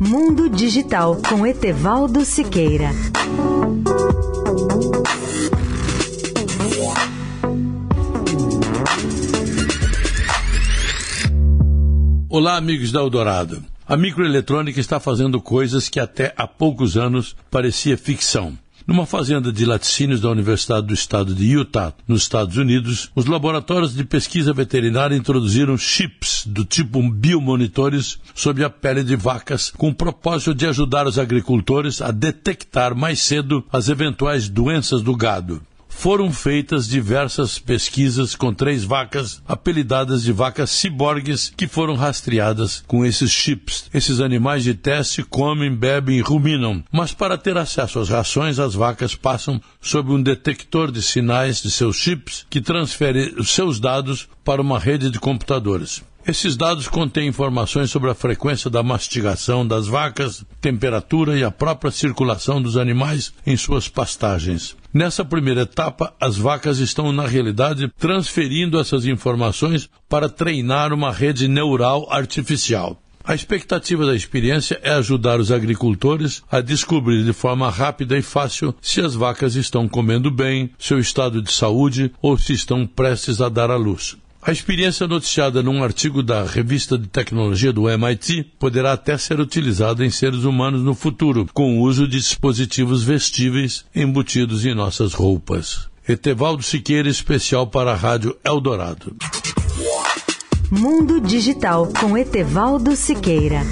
Mundo Digital com Etevaldo Siqueira. Olá, amigos da Eldorado. A microeletrônica está fazendo coisas que até há poucos anos parecia ficção. Numa fazenda de laticínios da Universidade do Estado de Utah, nos Estados Unidos, os laboratórios de pesquisa veterinária introduziram chips do tipo biomonitores sob a pele de vacas, com o propósito de ajudar os agricultores a detectar mais cedo as eventuais doenças do gado foram feitas diversas pesquisas com três vacas apelidadas de vacas ciborgues que foram rastreadas com esses chips. Esses animais de teste comem, bebem e ruminam, mas para ter acesso às rações, as vacas passam sob um detector de sinais de seus chips que transfere os seus dados para uma rede de computadores. Esses dados contêm informações sobre a frequência da mastigação das vacas, temperatura e a própria circulação dos animais em suas pastagens. Nessa primeira etapa, as vacas estão, na realidade, transferindo essas informações para treinar uma rede neural artificial. A expectativa da experiência é ajudar os agricultores a descobrir de forma rápida e fácil se as vacas estão comendo bem, seu estado de saúde ou se estão prestes a dar à luz. A experiência noticiada num artigo da revista de tecnologia do MIT poderá até ser utilizada em seres humanos no futuro, com o uso de dispositivos vestíveis embutidos em nossas roupas. Etevaldo Siqueira, especial para a Rádio Eldorado. Mundo Digital com Etevaldo Siqueira.